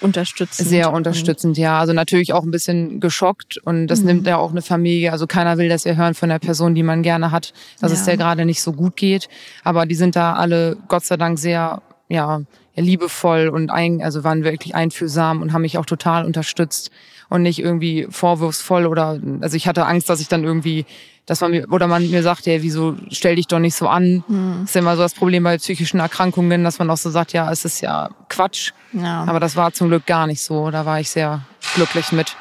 unterstützend. Sehr unterstützend, ja. Also natürlich auch ein bisschen geschockt und das mhm. nimmt ja auch eine Familie. Also keiner will das ja hören von der Person, die man gerne hat, dass ja. es der gerade nicht so gut geht. Aber die sind da alle Gott sei Dank sehr, ja, liebevoll und ein, also waren wirklich einfühlsam und haben mich auch total unterstützt und nicht irgendwie vorwurfsvoll oder also ich hatte Angst, dass ich dann irgendwie, dass man mir oder man mir sagt, ja, wieso stell dich doch nicht so an? Hm. Das ist ja immer so das Problem bei psychischen Erkrankungen, dass man auch so sagt, ja, es ist ja Quatsch. Ja. Aber das war zum Glück gar nicht so. Da war ich sehr glücklich mit.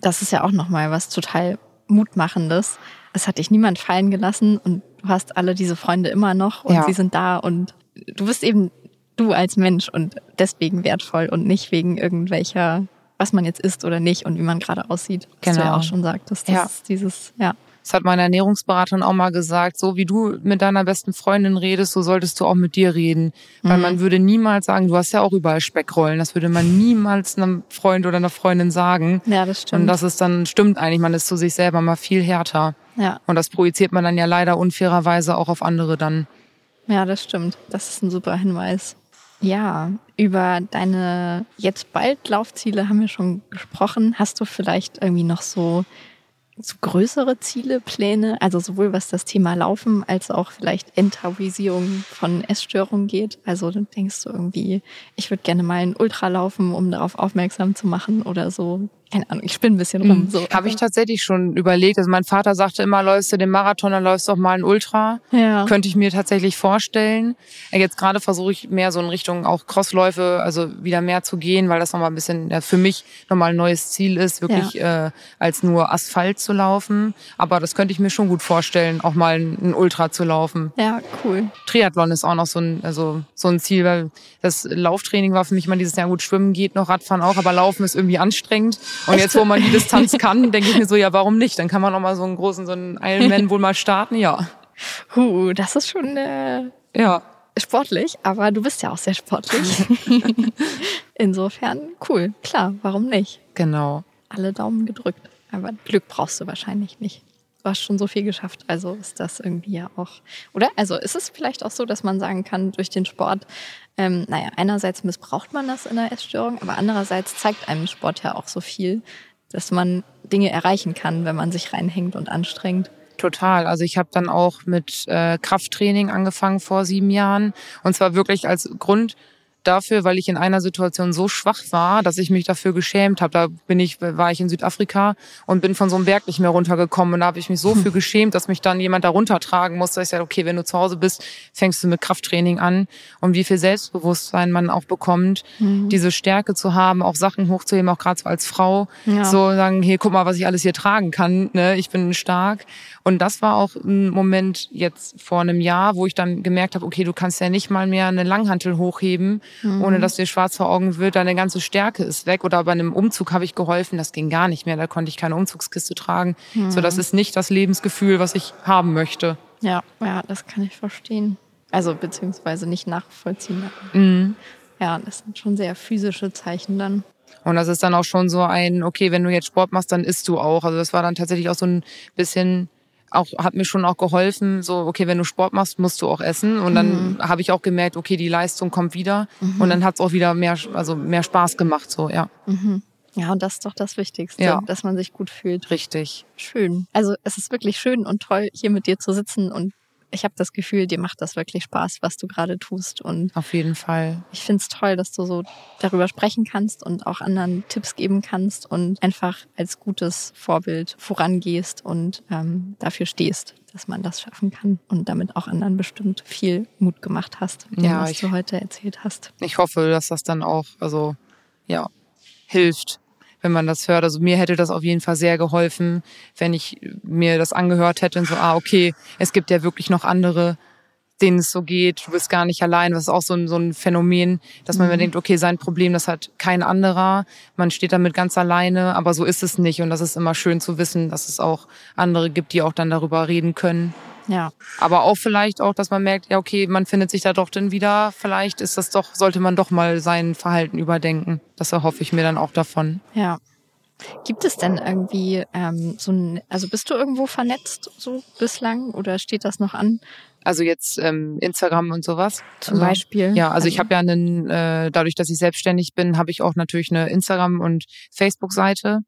Das ist ja auch nochmal was total Mutmachendes. Es hat dich niemand fallen gelassen und du hast alle diese Freunde immer noch und ja. sie sind da und du bist eben du als Mensch und deswegen wertvoll und nicht wegen irgendwelcher was man jetzt isst oder nicht und wie man gerade aussieht, was genau. du ja auch schon sagtest. Das ja. ist dieses, ja. Das hat meine Ernährungsberaterin auch mal gesagt. So wie du mit deiner besten Freundin redest, so solltest du auch mit dir reden. Weil mhm. man würde niemals sagen, du hast ja auch überall Speckrollen. Das würde man niemals einem Freund oder einer Freundin sagen. Ja, das stimmt. Und das ist dann, stimmt eigentlich, man ist zu sich selber mal viel härter. Ja. Und das projiziert man dann ja leider unfairerweise auch auf andere dann. Ja, das stimmt. Das ist ein super Hinweis. Ja, über deine jetzt bald Laufziele haben wir schon gesprochen. Hast du vielleicht irgendwie noch so, so größere Ziele, Pläne? Also sowohl was das Thema Laufen als auch vielleicht Enttabuisierung von Essstörungen geht. Also denkst du irgendwie, ich würde gerne mal ein Ultra laufen, um darauf aufmerksam zu machen oder so keine Ahnung, ich spinne ein bisschen rum. Mhm. So. Habe ich tatsächlich schon überlegt. Also mein Vater sagte immer, läufst du den Marathon, dann läufst du auch mal einen Ultra. Ja. Könnte ich mir tatsächlich vorstellen. Jetzt gerade versuche ich mehr so in Richtung auch Crossläufe, also wieder mehr zu gehen, weil das nochmal ein bisschen ja, für mich nochmal ein neues Ziel ist, wirklich ja. äh, als nur Asphalt zu laufen. Aber das könnte ich mir schon gut vorstellen, auch mal ein Ultra zu laufen. Ja, cool. Triathlon ist auch noch so ein, also so ein Ziel, weil das Lauftraining war für mich immer dieses Jahr gut, Schwimmen geht noch, Radfahren auch, aber Laufen ist irgendwie anstrengend. Und jetzt, wo man die Distanz kann, denke ich mir so, ja, warum nicht? Dann kann man auch mal so einen großen, so einen Ironman wohl mal starten, ja. Huh, das ist schon äh, ja. sportlich, aber du bist ja auch sehr sportlich. Insofern cool, klar, warum nicht? Genau. Alle Daumen gedrückt. Aber Glück brauchst du wahrscheinlich nicht. Du hast schon so viel geschafft, also ist das irgendwie ja auch, oder? Also ist es vielleicht auch so, dass man sagen kann, durch den Sport ähm, naja, einerseits missbraucht man das in der Essstörung, aber andererseits zeigt einem Sport ja auch so viel, dass man Dinge erreichen kann, wenn man sich reinhängt und anstrengt. Total. Also ich habe dann auch mit äh, Krafttraining angefangen vor sieben Jahren. Und zwar wirklich als Grund dafür, weil ich in einer Situation so schwach war, dass ich mich dafür geschämt habe. Da bin ich, war ich in Südafrika und bin von so einem Berg nicht mehr runtergekommen. Und da habe ich mich so für geschämt, dass mich dann jemand da runtertragen musste. Ich sage, okay, wenn du zu Hause bist, fängst du mit Krafttraining an. Und wie viel Selbstbewusstsein man auch bekommt, mhm. diese Stärke zu haben, auch Sachen hochzuheben, auch gerade so als Frau. Ja. So sagen, hier, guck mal, was ich alles hier tragen kann. Ne? Ich bin stark. Und das war auch ein Moment jetzt vor einem Jahr, wo ich dann gemerkt habe, okay, du kannst ja nicht mal mehr eine Langhantel hochheben, mhm. ohne dass dir schwarz vor Augen wird. Deine ganze Stärke ist weg. Oder bei einem Umzug habe ich geholfen, das ging gar nicht mehr. Da konnte ich keine Umzugskiste tragen. Mhm. So, das ist nicht das Lebensgefühl, was ich haben möchte. Ja, ja, das kann ich verstehen. Also beziehungsweise nicht nachvollziehen. Mhm. Ja, das sind schon sehr physische Zeichen dann. Und das ist dann auch schon so ein, okay, wenn du jetzt Sport machst, dann isst du auch. Also das war dann tatsächlich auch so ein bisschen auch hat mir schon auch geholfen, so okay, wenn du Sport machst, musst du auch essen und dann mhm. habe ich auch gemerkt, okay, die Leistung kommt wieder mhm. und dann hat es auch wieder mehr also mehr Spaß gemacht so, ja. Mhm. Ja, und das ist doch das Wichtigste, ja. dass man sich gut fühlt. Richtig. Schön. Also es ist wirklich schön und toll, hier mit dir zu sitzen und ich habe das Gefühl, dir macht das wirklich Spaß, was du gerade tust. Und auf jeden Fall. Ich finde es toll, dass du so darüber sprechen kannst und auch anderen Tipps geben kannst und einfach als gutes Vorbild vorangehst und ähm, dafür stehst, dass man das schaffen kann und damit auch anderen bestimmt viel Mut gemacht hast, dem, ja, was ich, du heute erzählt hast. Ich hoffe, dass das dann auch, also ja, hilft, wenn man das hört. Also mir hätte das auf jeden Fall sehr geholfen, wenn ich mir das angehört hätte und so, ah, okay, es gibt ja wirklich noch andere, denen es so geht. Du bist gar nicht allein. Das ist auch so ein, so ein Phänomen, dass man mhm. mir denkt, okay, sein Problem, das hat kein anderer. Man steht damit ganz alleine, aber so ist es nicht. Und das ist immer schön zu wissen, dass es auch andere gibt, die auch dann darüber reden können. Ja. Aber auch vielleicht auch, dass man merkt, ja, okay, man findet sich da doch dann wieder. Vielleicht ist das doch, sollte man doch mal sein Verhalten überdenken. Das erhoffe ich mir dann auch davon. Ja. Gibt es denn irgendwie ähm, so ein, also bist du irgendwo vernetzt so bislang oder steht das noch an? Also jetzt ähm, Instagram und sowas. Zum also, Beispiel. Ja, also, also ich habe ja einen, äh, dadurch, dass ich selbstständig bin, habe ich auch natürlich eine Instagram- und Facebook-Seite.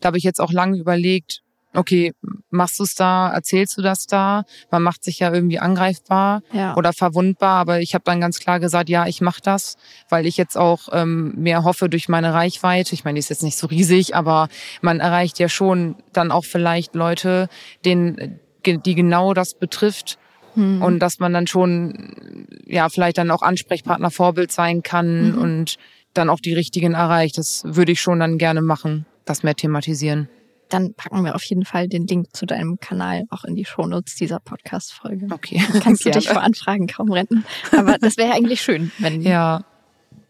Da habe ich jetzt auch lange überlegt, okay, machst du es da, erzählst du das da? Man macht sich ja irgendwie angreifbar ja. oder verwundbar, aber ich habe dann ganz klar gesagt, ja, ich mache das, weil ich jetzt auch ähm, mehr hoffe durch meine Reichweite. Ich meine, die ist jetzt nicht so riesig, aber man erreicht ja schon dann auch vielleicht Leute, denen, die genau das betrifft. Hm. Und dass man dann schon, ja, vielleicht dann auch Ansprechpartner, Vorbild sein kann mhm. und dann auch die richtigen erreicht. Das würde ich schon dann gerne machen, das mehr thematisieren dann packen wir auf jeden Fall den Link zu deinem Kanal auch in die Shownotes dieser Podcast-Folge. Okay. Kannst du dich vor Anfragen kaum retten. Aber das wäre eigentlich schön, wenn, ja.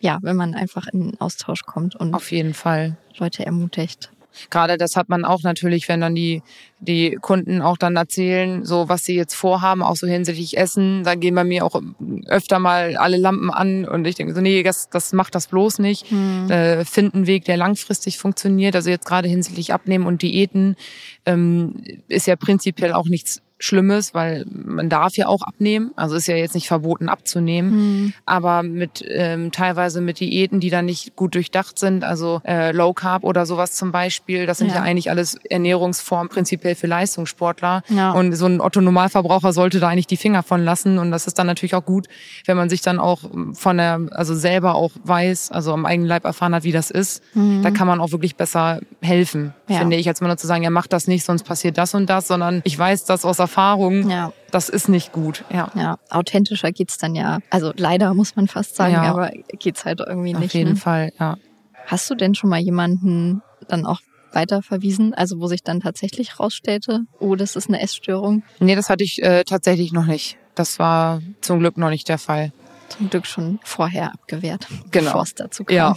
ja, wenn man einfach in Austausch kommt und auf jeden Fall Leute ermutigt. Gerade das hat man auch natürlich, wenn dann die, die Kunden auch dann erzählen, so was sie jetzt vorhaben, auch so hinsichtlich Essen, dann gehen bei mir auch öfter mal alle Lampen an und ich denke so, nee, das, das macht das bloß nicht. Mhm. Äh, find einen Weg, der langfristig funktioniert. Also jetzt gerade hinsichtlich Abnehmen und Diäten ähm, ist ja prinzipiell auch nichts Schlimmes, weil man darf ja auch abnehmen. Also ist ja jetzt nicht verboten abzunehmen. Mhm. Aber mit ähm, teilweise mit Diäten, die dann nicht gut durchdacht sind, also äh, Low Carb oder sowas zum Beispiel, das sind ja, ja eigentlich alles Ernährungsformen prinzipiell für Leistungssportler. Ja. Und so ein Otto Normalverbraucher sollte da eigentlich die Finger von lassen. Und das ist dann natürlich auch gut, wenn man sich dann auch von der, also selber auch weiß, also am eigenen Leib erfahren hat, wie das ist. Mhm. Da kann man auch wirklich besser helfen, ja. finde ich, als mal nur zu sagen, ja, mach das nicht, sonst passiert das und das, sondern ich weiß das aus Erfahrung, ja. das ist nicht gut. Ja, ja authentischer geht's dann ja. Also leider muss man fast sagen, ja. aber geht's halt irgendwie nicht. Auf jeden ne? Fall, ja. Hast du denn schon mal jemanden dann auch weiterverwiesen, also wo sich dann tatsächlich rausstellte, oh, das ist eine Essstörung? Nee, das hatte ich äh, tatsächlich noch nicht. Das war zum Glück noch nicht der Fall. Zum Glück schon vorher abgewehrt, genau. bevor es dazu kam. Ja.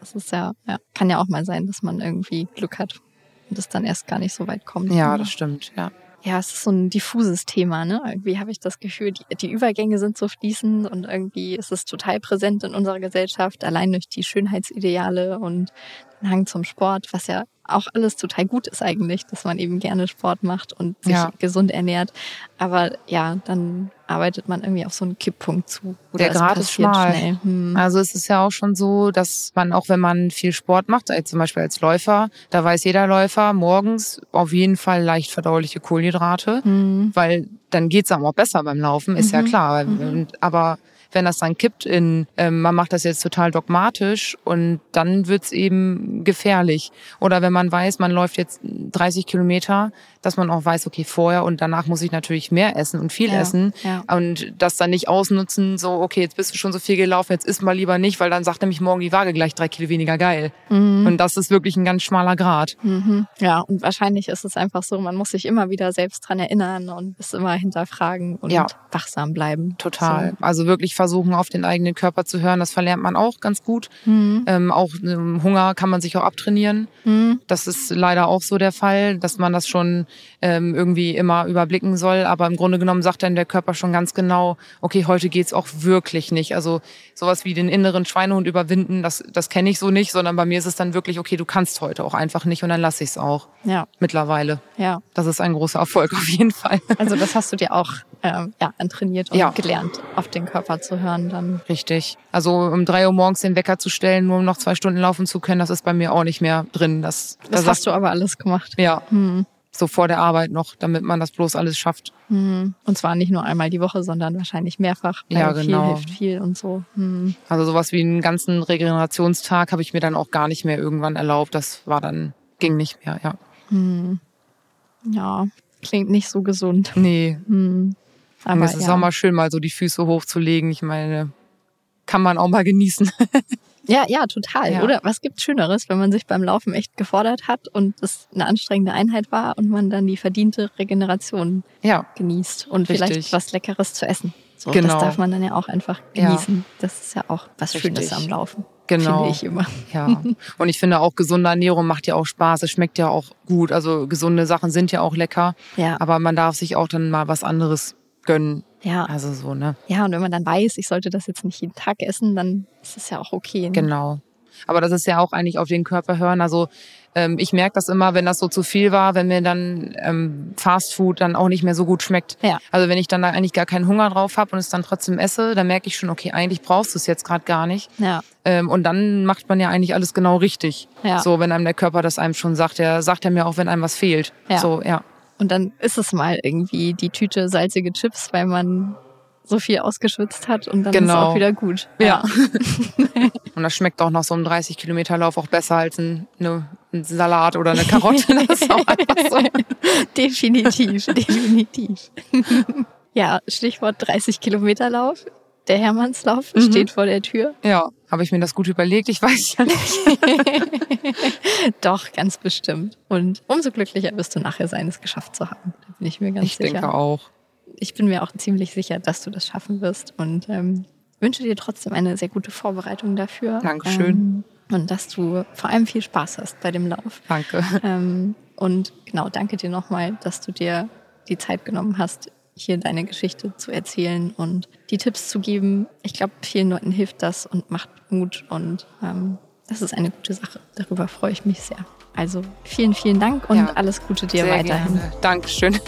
Das ist ja, ja, kann ja auch mal sein, dass man irgendwie Glück hat und es dann erst gar nicht so weit kommt. Ja, das stimmt, ja ja, es ist so ein diffuses Thema, ne? Irgendwie habe ich das Gefühl, die, die Übergänge sind so fließend und irgendwie ist es total präsent in unserer Gesellschaft, allein durch die Schönheitsideale und den Hang zum Sport, was ja auch alles total gut ist eigentlich, dass man eben gerne Sport macht und sich ja. gesund ernährt. Aber ja, dann arbeitet man irgendwie auf so einen Kipppunkt zu. Der Grad ist schmal. Hm. Also es ist ja auch schon so, dass man auch wenn man viel Sport macht, also zum Beispiel als Läufer, da weiß jeder Läufer morgens auf jeden Fall leicht verdauliche Kohlenhydrate, hm. weil dann geht's einem auch besser beim Laufen, ist mhm. ja klar. Mhm. Aber wenn das dann kippt in, ähm, man macht das jetzt total dogmatisch und dann wird's eben gefährlich. Oder wenn man weiß, man läuft jetzt 30 Kilometer, dass man auch weiß, okay, vorher und danach muss ich natürlich mehr essen und viel ja, essen ja. und das dann nicht ausnutzen, so, okay, jetzt bist du schon so viel gelaufen, jetzt isst mal lieber nicht, weil dann sagt nämlich morgen die Waage gleich drei Kilo weniger geil. Mhm. Und das ist wirklich ein ganz schmaler Grad. Mhm. Ja, und wahrscheinlich ist es einfach so, man muss sich immer wieder selbst dran erinnern und es immer hinterfragen und ja. wachsam bleiben. Total. So. Also wirklich versuchen, auf den eigenen Körper zu hören, das verlernt man auch ganz gut. Mhm. Ähm, auch ähm, Hunger kann man sich auch abtrainieren. Mhm. Das ist leider auch so der Fall, dass man das schon ähm, irgendwie immer überblicken soll. Aber im Grunde genommen sagt dann der Körper schon ganz genau, okay, heute geht's auch wirklich nicht. Also sowas wie den inneren Schweinehund überwinden, das, das kenne ich so nicht, sondern bei mir ist es dann wirklich, okay, du kannst heute auch einfach nicht und dann lasse ich es auch. Ja. Mittlerweile. Ja. Das ist ein großer Erfolg auf jeden Fall. Also das hast du dir auch ähm, ja, antrainiert und ja. gelernt, auf den Körper zu hören dann. Richtig. Also um drei Uhr morgens den Wecker zu stellen, nur um noch zwei Stunden laufen zu können, das ist bei mir auch nicht mehr drin. Das, das, das hast du aber alles gemacht. Ja. Hm so vor der Arbeit noch, damit man das bloß alles schafft. Mhm. Und zwar nicht nur einmal die Woche, sondern wahrscheinlich mehrfach. Ja, genau. Viel hilft viel und so. Mhm. Also sowas wie einen ganzen Regenerationstag habe ich mir dann auch gar nicht mehr irgendwann erlaubt. Das war dann, ging nicht mehr, ja. Mhm. Ja, klingt nicht so gesund. Nee. Mhm. Aber es ist ja. auch mal schön, mal so die Füße hochzulegen. Ich meine, kann man auch mal genießen. Ja, ja, total. Ja. Oder was gibt's Schöneres, wenn man sich beim Laufen echt gefordert hat und es eine anstrengende Einheit war und man dann die verdiente Regeneration ja. genießt und Richtig. vielleicht was Leckeres zu essen. So, genau. Das darf man dann ja auch einfach genießen. Ja. Das ist ja auch was Richtig. Schönes am Laufen. Genau. Finde ich immer. Ja. Und ich finde auch gesunde Ernährung macht ja auch Spaß. Es schmeckt ja auch gut. Also gesunde Sachen sind ja auch lecker. Ja. Aber man darf sich auch dann mal was anderes gönnen. Ja. Also so, ne? Ja, und wenn man dann weiß, ich sollte das jetzt nicht jeden Tag essen, dann ist es ja auch okay. Ne? Genau. Aber das ist ja auch eigentlich auf den Körper hören. Also ähm, ich merke das immer, wenn das so zu viel war, wenn mir dann ähm, Fast Food dann auch nicht mehr so gut schmeckt. Ja. Also wenn ich dann da eigentlich gar keinen Hunger drauf habe und es dann trotzdem esse, dann merke ich schon, okay, eigentlich brauchst du es jetzt gerade gar nicht. Ja. Ähm, und dann macht man ja eigentlich alles genau richtig. Ja. So, wenn einem der Körper das einem schon sagt, der sagt ja mir auch, wenn einem was fehlt. Ja. So, ja. Und dann ist es mal irgendwie die Tüte salzige Chips, weil man so viel ausgeschwitzt hat und dann genau. ist es auch wieder gut. Ja. ja. und das schmeckt auch nach so einem 30 Kilometer Lauf auch besser als ein, eine, ein Salat oder eine Karotte. Das ist auch einfach so. definitiv, definitiv. ja, Stichwort 30 Kilometer Lauf. Der Hermannslauf mhm. steht vor der Tür. Ja, habe ich mir das gut überlegt? Ich weiß ja nicht. Doch, ganz bestimmt. Und umso glücklicher wirst du nachher sein, es geschafft zu haben. Da bin ich mir ganz ich sicher. Ich denke auch. Ich bin mir auch ziemlich sicher, dass du das schaffen wirst und ähm, wünsche dir trotzdem eine sehr gute Vorbereitung dafür. Dankeschön. Ähm, und dass du vor allem viel Spaß hast bei dem Lauf. Danke. Ähm, und genau, danke dir nochmal, dass du dir die Zeit genommen hast, hier deine Geschichte zu erzählen und die Tipps zu geben. Ich glaube, vielen Leuten hilft das und macht Mut und ähm, das ist eine gute Sache. Darüber freue ich mich sehr. Also vielen, vielen Dank und ja, alles Gute dir weiterhin. Gerne. Dankeschön.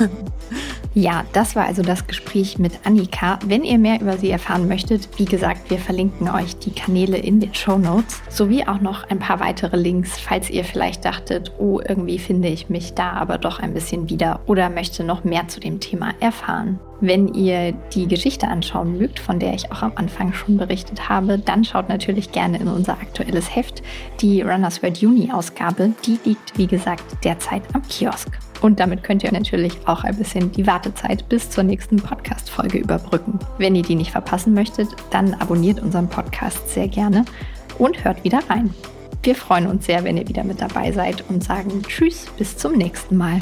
Ja, das war also das Gespräch mit Annika. Wenn ihr mehr über sie erfahren möchtet, wie gesagt, wir verlinken euch die Kanäle in den Show Notes sowie auch noch ein paar weitere Links, falls ihr vielleicht dachtet, oh, irgendwie finde ich mich da aber doch ein bisschen wieder oder möchte noch mehr zu dem Thema erfahren. Wenn ihr die Geschichte anschauen mögt, von der ich auch am Anfang schon berichtet habe, dann schaut natürlich gerne in unser aktuelles Heft, die Runners World Juni Ausgabe. Die liegt, wie gesagt, derzeit am Kiosk. Und damit könnt ihr natürlich auch ein bisschen die Wartezeit bis zur nächsten Podcast-Folge überbrücken. Wenn ihr die nicht verpassen möchtet, dann abonniert unseren Podcast sehr gerne und hört wieder rein. Wir freuen uns sehr, wenn ihr wieder mit dabei seid und sagen Tschüss, bis zum nächsten Mal.